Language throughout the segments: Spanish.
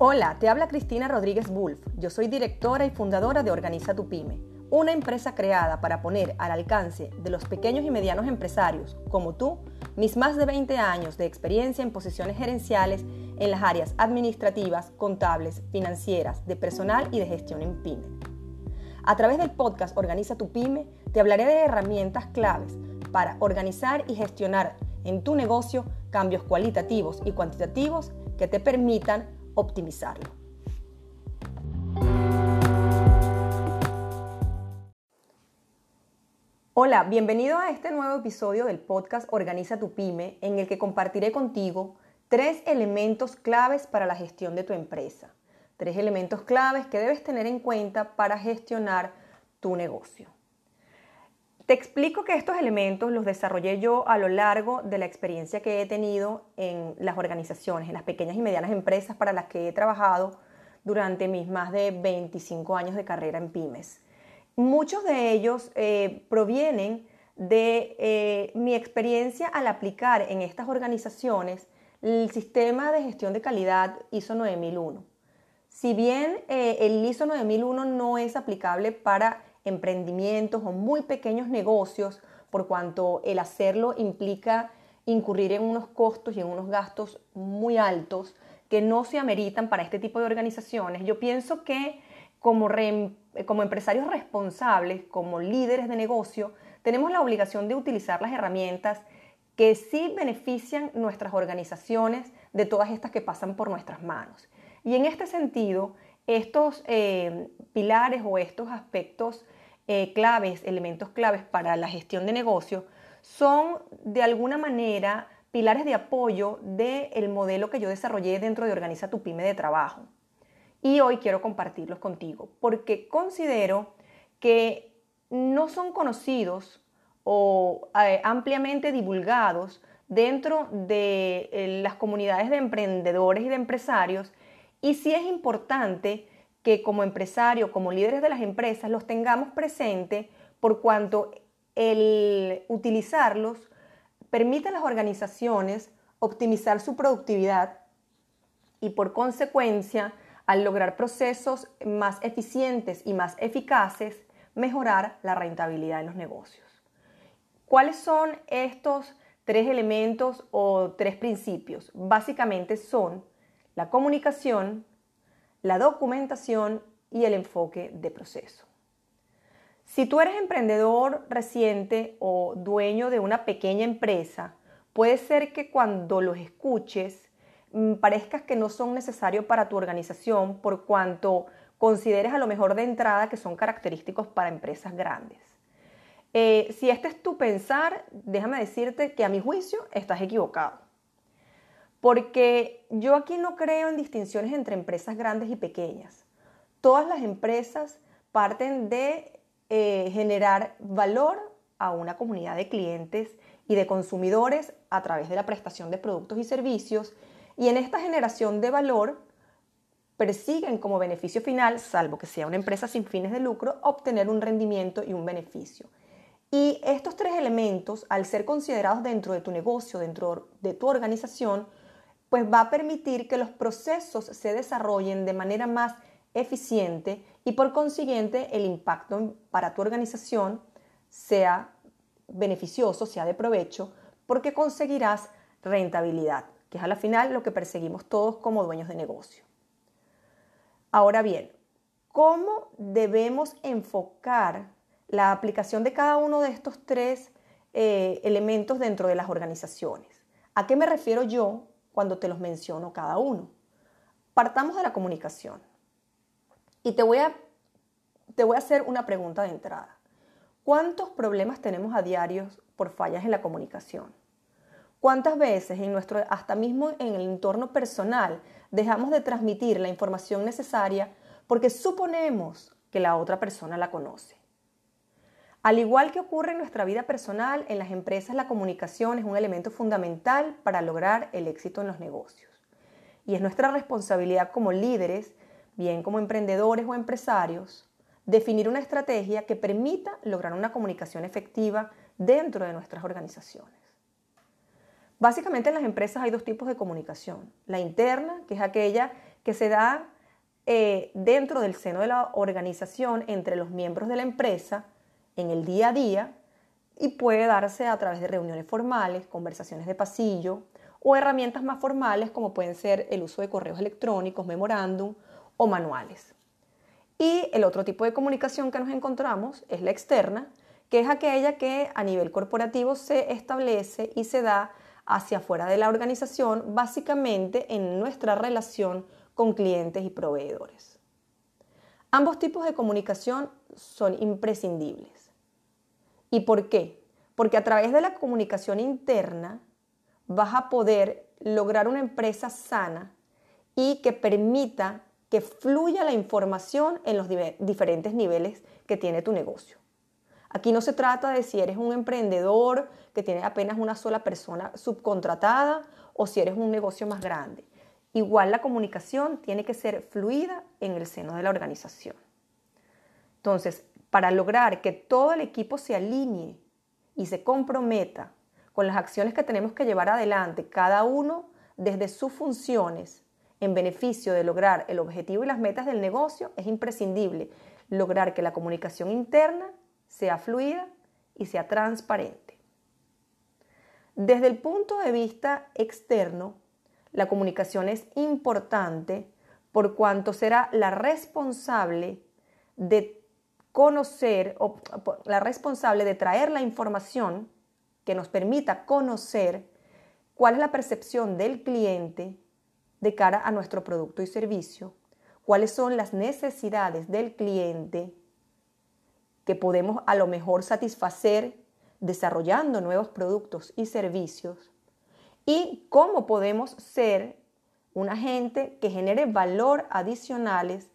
Hola, te habla Cristina Rodríguez Wolf. Yo soy directora y fundadora de Organiza tu Pyme, una empresa creada para poner al alcance de los pequeños y medianos empresarios, como tú, mis más de 20 años de experiencia en posiciones gerenciales en las áreas administrativas, contables, financieras, de personal y de gestión en pyme. A través del podcast Organiza tu Pyme, te hablaré de herramientas claves para organizar y gestionar en tu negocio cambios cualitativos y cuantitativos que te permitan optimizarlo. Hola, bienvenido a este nuevo episodio del podcast Organiza tu pyme, en el que compartiré contigo tres elementos claves para la gestión de tu empresa. Tres elementos claves que debes tener en cuenta para gestionar tu negocio. Te explico que estos elementos los desarrollé yo a lo largo de la experiencia que he tenido en las organizaciones, en las pequeñas y medianas empresas para las que he trabajado durante mis más de 25 años de carrera en pymes. Muchos de ellos eh, provienen de eh, mi experiencia al aplicar en estas organizaciones el sistema de gestión de calidad ISO 9001. Si bien eh, el ISO 9001 no es aplicable para emprendimientos o muy pequeños negocios, por cuanto el hacerlo implica incurrir en unos costos y en unos gastos muy altos que no se ameritan para este tipo de organizaciones. Yo pienso que como, como empresarios responsables, como líderes de negocio, tenemos la obligación de utilizar las herramientas que sí benefician nuestras organizaciones de todas estas que pasan por nuestras manos. Y en este sentido, estos eh, pilares o estos aspectos eh, claves, elementos claves para la gestión de negocio, son de alguna manera pilares de apoyo del modelo que yo desarrollé dentro de Organiza tu Pyme de Trabajo. Y hoy quiero compartirlos contigo porque considero que no son conocidos o eh, ampliamente divulgados dentro de las comunidades de emprendedores y de empresarios y sí es importante que como empresario, como líderes de las empresas, los tengamos presentes por cuanto el utilizarlos permite a las organizaciones optimizar su productividad y por consecuencia, al lograr procesos más eficientes y más eficaces, mejorar la rentabilidad de los negocios. ¿Cuáles son estos tres elementos o tres principios? Básicamente son la comunicación, la documentación y el enfoque de proceso. Si tú eres emprendedor reciente o dueño de una pequeña empresa, puede ser que cuando los escuches mm, parezcas que no son necesarios para tu organización por cuanto consideres a lo mejor de entrada que son característicos para empresas grandes. Eh, si este es tu pensar, déjame decirte que a mi juicio estás equivocado. Porque yo aquí no creo en distinciones entre empresas grandes y pequeñas. Todas las empresas parten de eh, generar valor a una comunidad de clientes y de consumidores a través de la prestación de productos y servicios. Y en esta generación de valor persiguen como beneficio final, salvo que sea una empresa sin fines de lucro, obtener un rendimiento y un beneficio. Y estos tres elementos, al ser considerados dentro de tu negocio, dentro de tu organización, pues va a permitir que los procesos se desarrollen de manera más eficiente y por consiguiente el impacto para tu organización sea beneficioso, sea de provecho, porque conseguirás rentabilidad, que es a la final lo que perseguimos todos como dueños de negocio. Ahora bien, ¿cómo debemos enfocar la aplicación de cada uno de estos tres eh, elementos dentro de las organizaciones? ¿A qué me refiero yo cuando te los menciono cada uno. Partamos de la comunicación. Y te voy a, te voy a hacer una pregunta de entrada. ¿Cuántos problemas tenemos a diario por fallas en la comunicación? ¿Cuántas veces en nuestro, hasta mismo en el entorno personal, dejamos de transmitir la información necesaria porque suponemos que la otra persona la conoce? Al igual que ocurre en nuestra vida personal, en las empresas la comunicación es un elemento fundamental para lograr el éxito en los negocios. Y es nuestra responsabilidad como líderes, bien como emprendedores o empresarios, definir una estrategia que permita lograr una comunicación efectiva dentro de nuestras organizaciones. Básicamente en las empresas hay dos tipos de comunicación. La interna, que es aquella que se da eh, dentro del seno de la organización entre los miembros de la empresa en el día a día y puede darse a través de reuniones formales, conversaciones de pasillo o herramientas más formales como pueden ser el uso de correos electrónicos, memorándum o manuales. Y el otro tipo de comunicación que nos encontramos es la externa, que es aquella que a nivel corporativo se establece y se da hacia afuera de la organización, básicamente en nuestra relación con clientes y proveedores. Ambos tipos de comunicación son imprescindibles. ¿Y por qué? Porque a través de la comunicación interna vas a poder lograr una empresa sana y que permita que fluya la información en los diferentes niveles que tiene tu negocio. Aquí no se trata de si eres un emprendedor que tiene apenas una sola persona subcontratada o si eres un negocio más grande. Igual la comunicación tiene que ser fluida en el seno de la organización. Entonces, para lograr que todo el equipo se alinee y se comprometa con las acciones que tenemos que llevar adelante, cada uno desde sus funciones en beneficio de lograr el objetivo y las metas del negocio, es imprescindible lograr que la comunicación interna sea fluida y sea transparente. Desde el punto de vista externo, la comunicación es importante por cuanto será la responsable de conocer la responsable de traer la información que nos permita conocer cuál es la percepción del cliente de cara a nuestro producto y servicio, cuáles son las necesidades del cliente que podemos a lo mejor satisfacer desarrollando nuevos productos y servicios y cómo podemos ser un agente que genere valor adicionales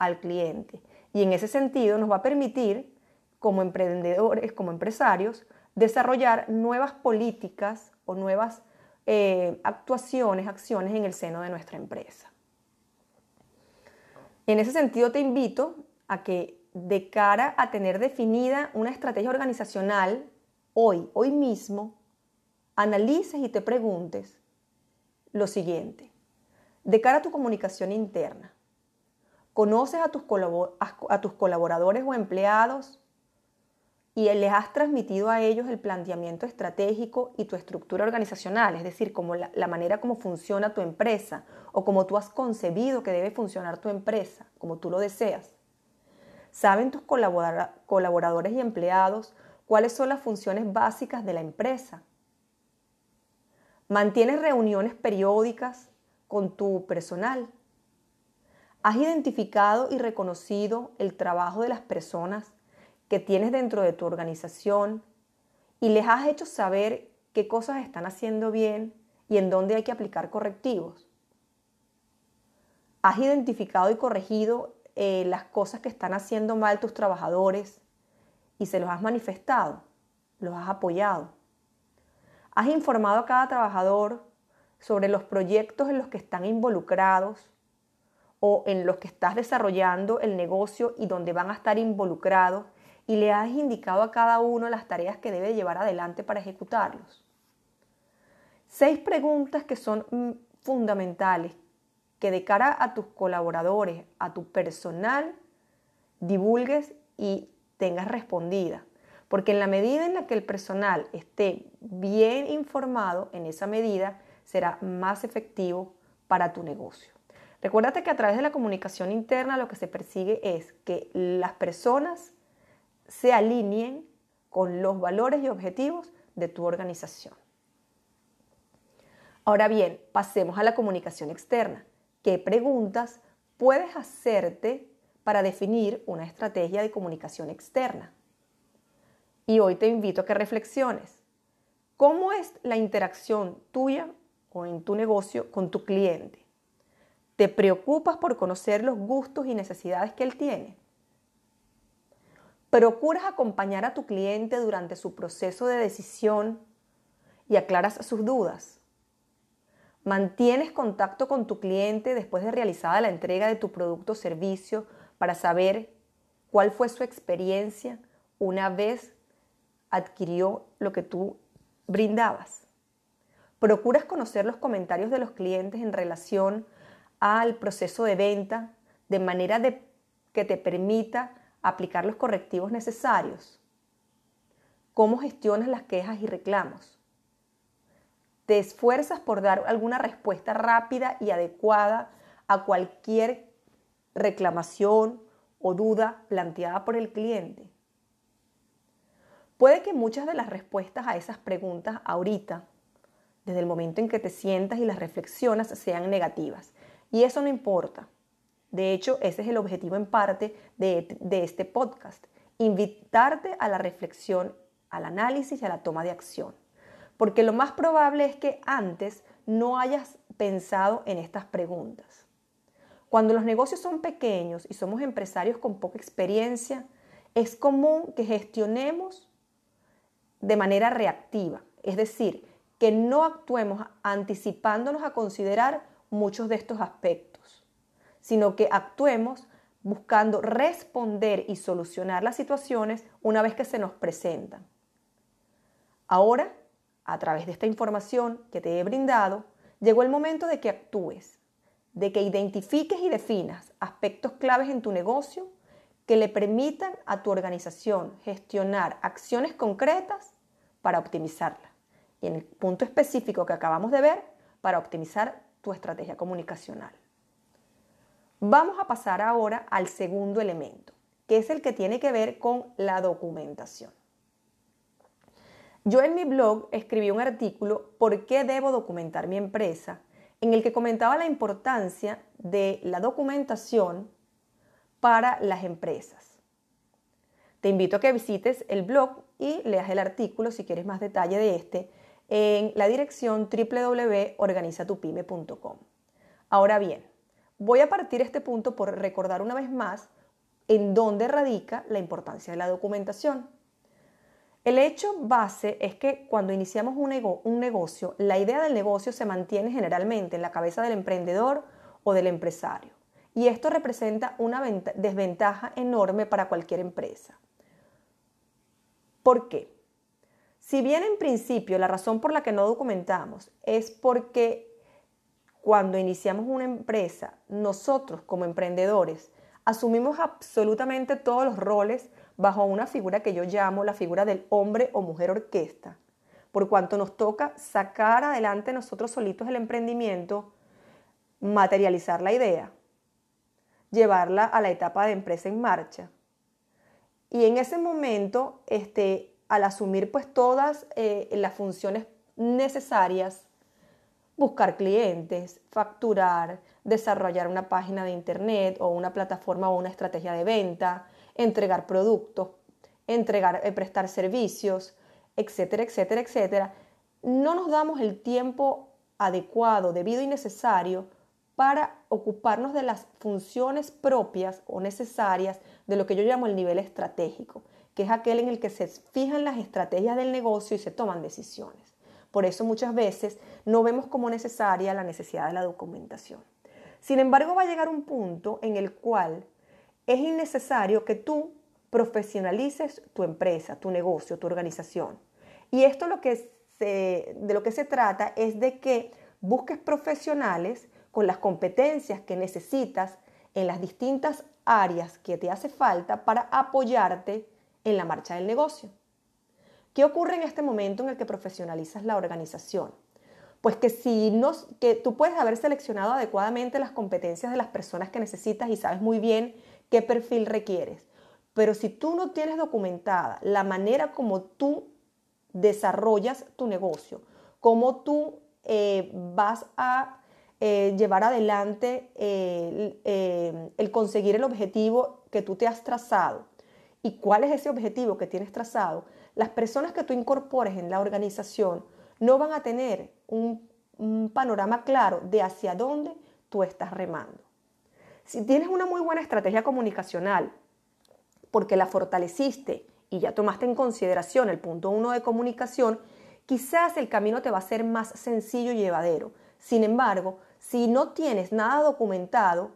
al cliente. Y en ese sentido nos va a permitir, como emprendedores, como empresarios, desarrollar nuevas políticas o nuevas eh, actuaciones, acciones en el seno de nuestra empresa. En ese sentido te invito a que de cara a tener definida una estrategia organizacional hoy, hoy mismo, analices y te preguntes lo siguiente. De cara a tu comunicación interna, ¿conoces a tus, colaboradores o empleados y les has transmitido a ellos el planteamiento estratégico y tu estructura organizacional, es decir, como la, la, manera como funciona tu empresa o como tú has concebido que debe funcionar tu empresa, como tú lo deseas. ¿Saben tus colaboradores y empleados cuáles son las funciones básicas de la empresa? ¿Mantienes reuniones periódicas con tu personal? ¿Has identificado y reconocido el trabajo de las personas que tienes dentro de tu organización y les has hecho saber qué cosas están haciendo bien y en dónde hay que aplicar correctivos? ¿Has identificado y corregido eh, las cosas que están haciendo mal tus trabajadores y se los has manifestado, los has apoyado. Has informado a cada trabajador sobre los proyectos en los que están involucrados o en los que estás desarrollando el negocio y donde van a estar involucrados y le has indicado a cada uno las tareas que debe llevar adelante para ejecutarlos. Seis preguntas que son mm, fundamentales que de cara a tus colaboradores, a tu personal, divulgues y tengas respondida. Porque en la medida en la que el personal esté bien informado, en esa medida será más efectivo para tu negocio. Recuérdate que a través de la comunicación interna lo que se persigue es que las personas se alineen con los valores y objetivos de tu organización. Ahora bien, pasemos a la comunicación externa qué preguntas puedes hacerte para definir una estrategia de comunicación externa. Y hoy te invito a que reflexiones. ¿Cómo es la interacción tuya o en tu negocio con tu cliente? ¿Te preocupas por conocer los gustos y necesidades que él tiene? ¿Procuras acompañar a tu cliente durante su proceso de decisión y aclaras sus dudas? Mantienes contacto con tu cliente después de realizada la entrega de tu producto o servicio para saber cuál fue su experiencia una vez adquirió lo que tú brindabas. Procuras conocer los comentarios de los clientes en relación al proceso de venta de manera de, que te permita aplicar los correctivos necesarios? ¿Cómo gestionas las quejas y reclamos? ¿Te esfuerzas por dar alguna respuesta rápida y adecuada a cualquier reclamación o duda planteada por el cliente? Puede que muchas de las respuestas a esas preguntas ahorita, desde el momento en que te sientas y las reflexionas, sean negativas. Y eso no importa. De hecho, ese es el objetivo en parte de, de este podcast, invitarte a la reflexión, al análisis y a la toma de acción. Porque lo más probable es que antes no hayas pensado en estas preguntas. Cuando los negocios son pequeños y somos empresarios con poca experiencia, es común que gestionemos de manera reactiva, es decir, que no actuemos anticipándonos a considerar muchos de estos aspectos, sino que actuemos buscando responder y solucionar las situaciones una vez que se nos presentan. Ahora, a través de esta información que te he brindado, llegó el momento de que actúes, de que identifiques y definas aspectos claves en tu negocio que le permitan a tu organización gestionar acciones concretas para optimizarla. Y en el punto específico que acabamos de ver, para optimizar tu estrategia comunicacional. Vamos a pasar ahora al segundo elemento, que es el que tiene que ver con la documentación. Yo en mi blog escribí un artículo ¿Por qué debo documentar mi empresa? en el que comentaba la importancia de la documentación para las empresas. Te invito a que visites el blog y leas el artículo si quieres más detalle de este en la dirección www.organizatupime.com. Ahora bien, voy a partir este punto por recordar una vez más en dónde radica la importancia de la documentación. El hecho base es que cuando iniciamos un, un, negocio, la idea del negocio se mantiene generalmente en la cabeza del emprendedor o del empresario. Y esto representa una desventaja enorme para cualquier empresa. ¿Por qué? Si bien en principio la razón por la que no documentamos es porque cuando iniciamos una empresa, nosotros como emprendedores asumimos absolutamente todos los roles bajo una figura que yo llamo la figura del hombre o mujer orquesta, por cuanto nos toca sacar adelante nosotros solitos el emprendimiento, materializar la idea, llevarla a la etapa de empresa en marcha. Y en ese momento, este, al asumir pues todas eh, las funciones necesarias, buscar clientes, facturar, desarrollar una página de internet o una plataforma o una estrategia de venta, entregar productos, entregar, eh, prestar servicios, etcétera, etcétera, etcétera, no nos damos el tiempo adecuado, debido y necesario para ocuparnos de las funciones propias o necesarias de lo que yo llamo el nivel estratégico, que es aquel en el que se fijan las estrategias del negocio y se toman decisiones. Por eso muchas veces no vemos como necesaria la necesidad de la documentación. Sin embargo, va a llegar un punto en el cual es innecesario que tú profesionalices tu empresa, tu negocio, tu organización. Y esto lo que de lo que se trata es de que busques profesionales con las competencias que necesitas en las distintas áreas que te hace falta para apoyarte en la marcha del negocio. ¿Qué ocurre en este momento en el que profesionalizas la organización? Pues que si no, que tú puedes haber seleccionado adecuadamente las competencias de las personas que necesitas y sabes muy bien qué perfil requieres. Pero si tú no tienes documentada la manera como tú desarrollas tu negocio, cómo tú eh, vas a eh, llevar adelante eh, el conseguir el objetivo que tú te has trazado. ¿Y cuál es ese objetivo que tienes trazado? Las personas que tú incorpores en la organización no van a tener un, un panorama claro de hacia dónde tú estás remando. Si tienes una muy buena estrategia comunicacional, porque la fortaleciste y ya tomaste en consideración el punto uno de comunicación, quizás el camino te va a ser más sencillo y llevadero. Sin embargo, si no tienes nada documentado,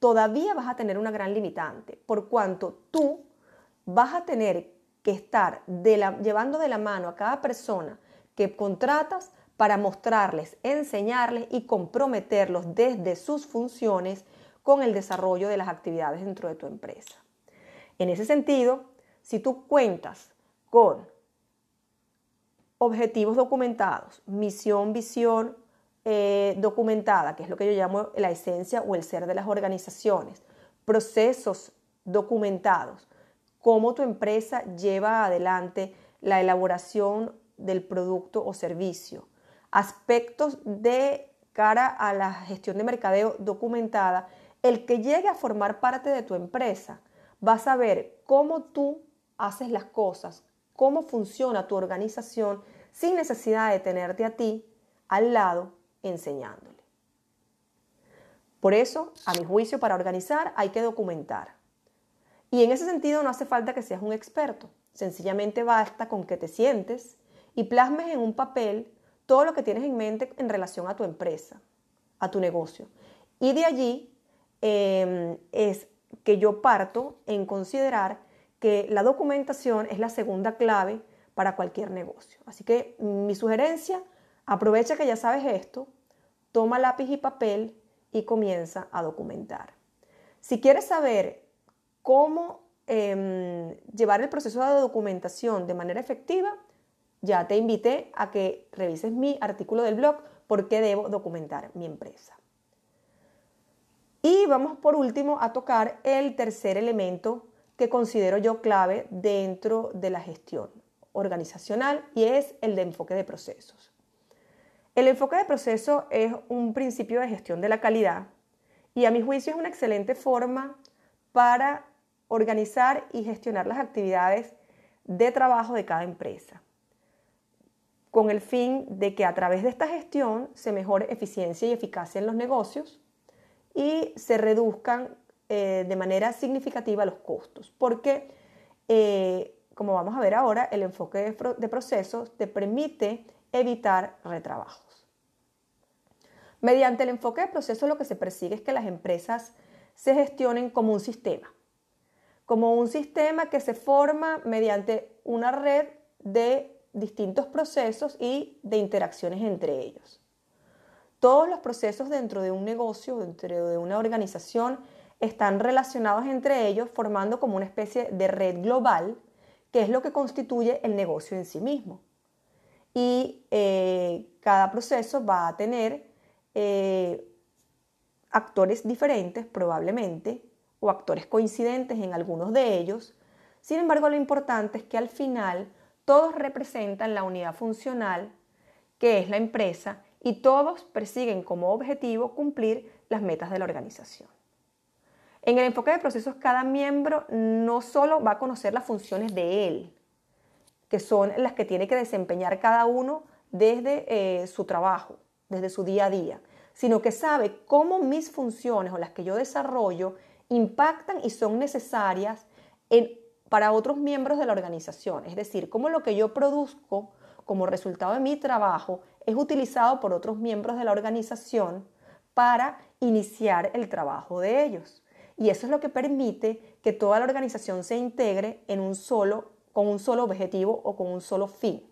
todavía vas a tener una gran limitante, por cuanto tú vas a tener que estar llevando de la mano a cada persona que contratas para mostrarles, enseñarles y comprometerlos desde sus funciones con el desarrollo de las actividades dentro de tu empresa. En ese sentido, si tú cuentas con objetivos documentados, misión, visión eh, documentada, que es lo que yo llamo la esencia o el ser de las organizaciones, procesos documentados, cómo tu empresa lleva adelante la elaboración del producto o servicio, aspectos de cara a la gestión de mercadeo documentada, el que llegue a formar parte de tu empresa va a saber cómo tú haces las cosas, cómo funciona tu organización sin necesidad de tenerte a ti al lado enseñándole. Por eso, a mi juicio, para organizar hay que documentar. Y en ese sentido no hace falta que seas un experto. Sencillamente basta con que te sientes y plasmes en un papel todo lo que tienes en mente en relación a tu empresa, a tu negocio. Y de allí em, es que yo parto en considerar que la documentación es la segunda clave para cualquier negocio. Así que mi sugerencia, aprovecha que ya sabes esto, toma lápiz y papel y comienza a documentar. Si quieres saber cómo em, llevar el proceso de documentación de manera efectiva, ya te invité a que revises mi artículo del blog ¿Por qué debo documentar mi empresa? Y vamos por último a tocar el tercer elemento que considero yo clave dentro de la gestión organizacional y es el de enfoque de procesos. El enfoque de proceso es un principio de gestión de la calidad y a mi juicio es una excelente forma para organizar y gestionar las actividades de trabajo de cada empresa, con el fin de que a través de esta gestión se mejore eficiencia y eficacia en los negocios y se reduzcan eh, de manera significativa los costos, porque, eh, como vamos a ver ahora, el enfoque de, procesos te permite evitar retrabajos. Mediante el enfoque de procesos lo que se persigue es que las empresas se gestionen como un sistema, como un sistema que se forma mediante una red de distintos procesos y de interacciones entre ellos. Todos los procesos dentro de un negocio, dentro de una organización, están relacionados entre ellos formando como una especie de red global, que es lo que constituye el negocio en sí mismo. Y eh, cada proceso va a tener eh, actores diferentes probablemente, o actores coincidentes en algunos de ellos. Sin embargo, lo importante es que al final todos representan la unidad funcional que es la empresa y todos persiguen como objetivo cumplir las metas de la organización. En el enfoque de procesos, cada miembro no solo va a conocer las funciones de él, que son las que tiene que desempeñar cada uno desde eh, su trabajo, desde su día a día, sino que sabe cómo mis funciones o las que yo desarrollo impactan y son necesarias para otros miembros de la organización. Es decir, cómo lo que yo produzco como resultado de mi trabajo es utilizado por otros miembros de la organización para iniciar el trabajo de ellos. Y eso es lo que permite que toda la organización se integre con un solo objetivo o con un solo fin,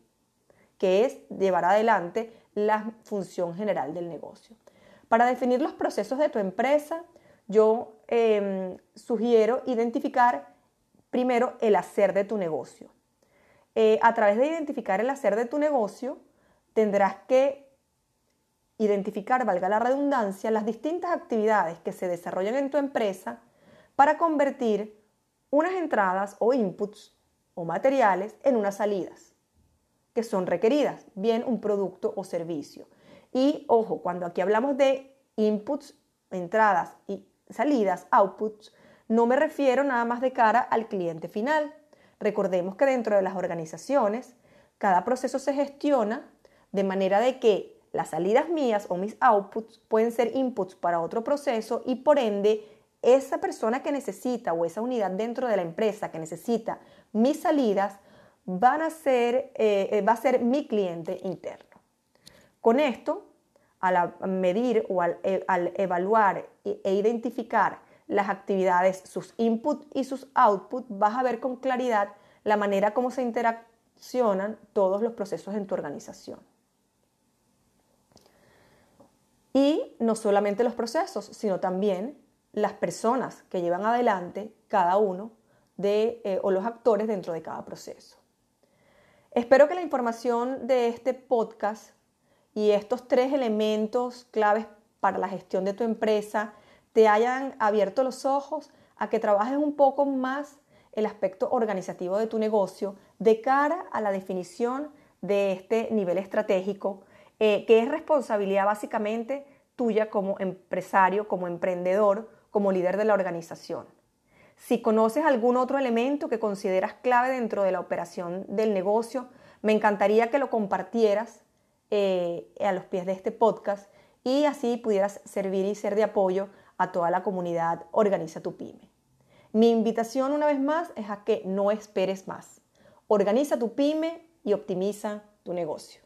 que es llevar adelante la función general del negocio. Para definir los procesos de tu empresa, yo em, sugiero identificar primero el hacer de tu negocio. Eh, a través de identificar el hacer de tu negocio, tendrás que identificar, valga la redundancia, las distintas actividades que se desarrollan en tu empresa para convertir unas entradas o inputs o materiales en unas salidas que son requeridas, bien un producto o servicio. Y ojo, cuando aquí hablamos de inputs, entradas y salidas, outputs, no me refiero nada más de cara al cliente final. Recordemos que dentro de las organizaciones, cada proceso se gestiona de manera de que las salidas mías o mis outputs pueden ser inputs para otro proceso y por ende esa persona que necesita o esa unidad dentro de la empresa que necesita mis salidas van a ser, eh, eh, va a ser mi cliente interno. Con esto, al medir o al, e, evaluar e, identificar las actividades, sus inputs y sus outputs, vas a ver con claridad la manera como se interaccionan todos los procesos en tu organización. Y no solamente los procesos, sino también las personas que llevan adelante cada uno de, eh, o los actores dentro de cada proceso. Espero que la información de este podcast y estos tres elementos claves para la gestión de tu empresa te hayan abierto los ojos a que trabajes un poco más el aspecto organizativo de tu negocio de cara a la definición de este nivel estratégico, eh, que es responsabilidad básicamente tuya como empresario, como emprendedor, como líder de la organización. Si conoces algún otro elemento que consideras clave dentro de la operación del negocio, me encantaría que lo compartieras eh, a los pies de este podcast y así pudieras servir y ser de apoyo a toda la comunidad Organiza tu Pyme. Mi invitación una vez más es a que no esperes más. Organiza tu pyme y optimiza tu negocio.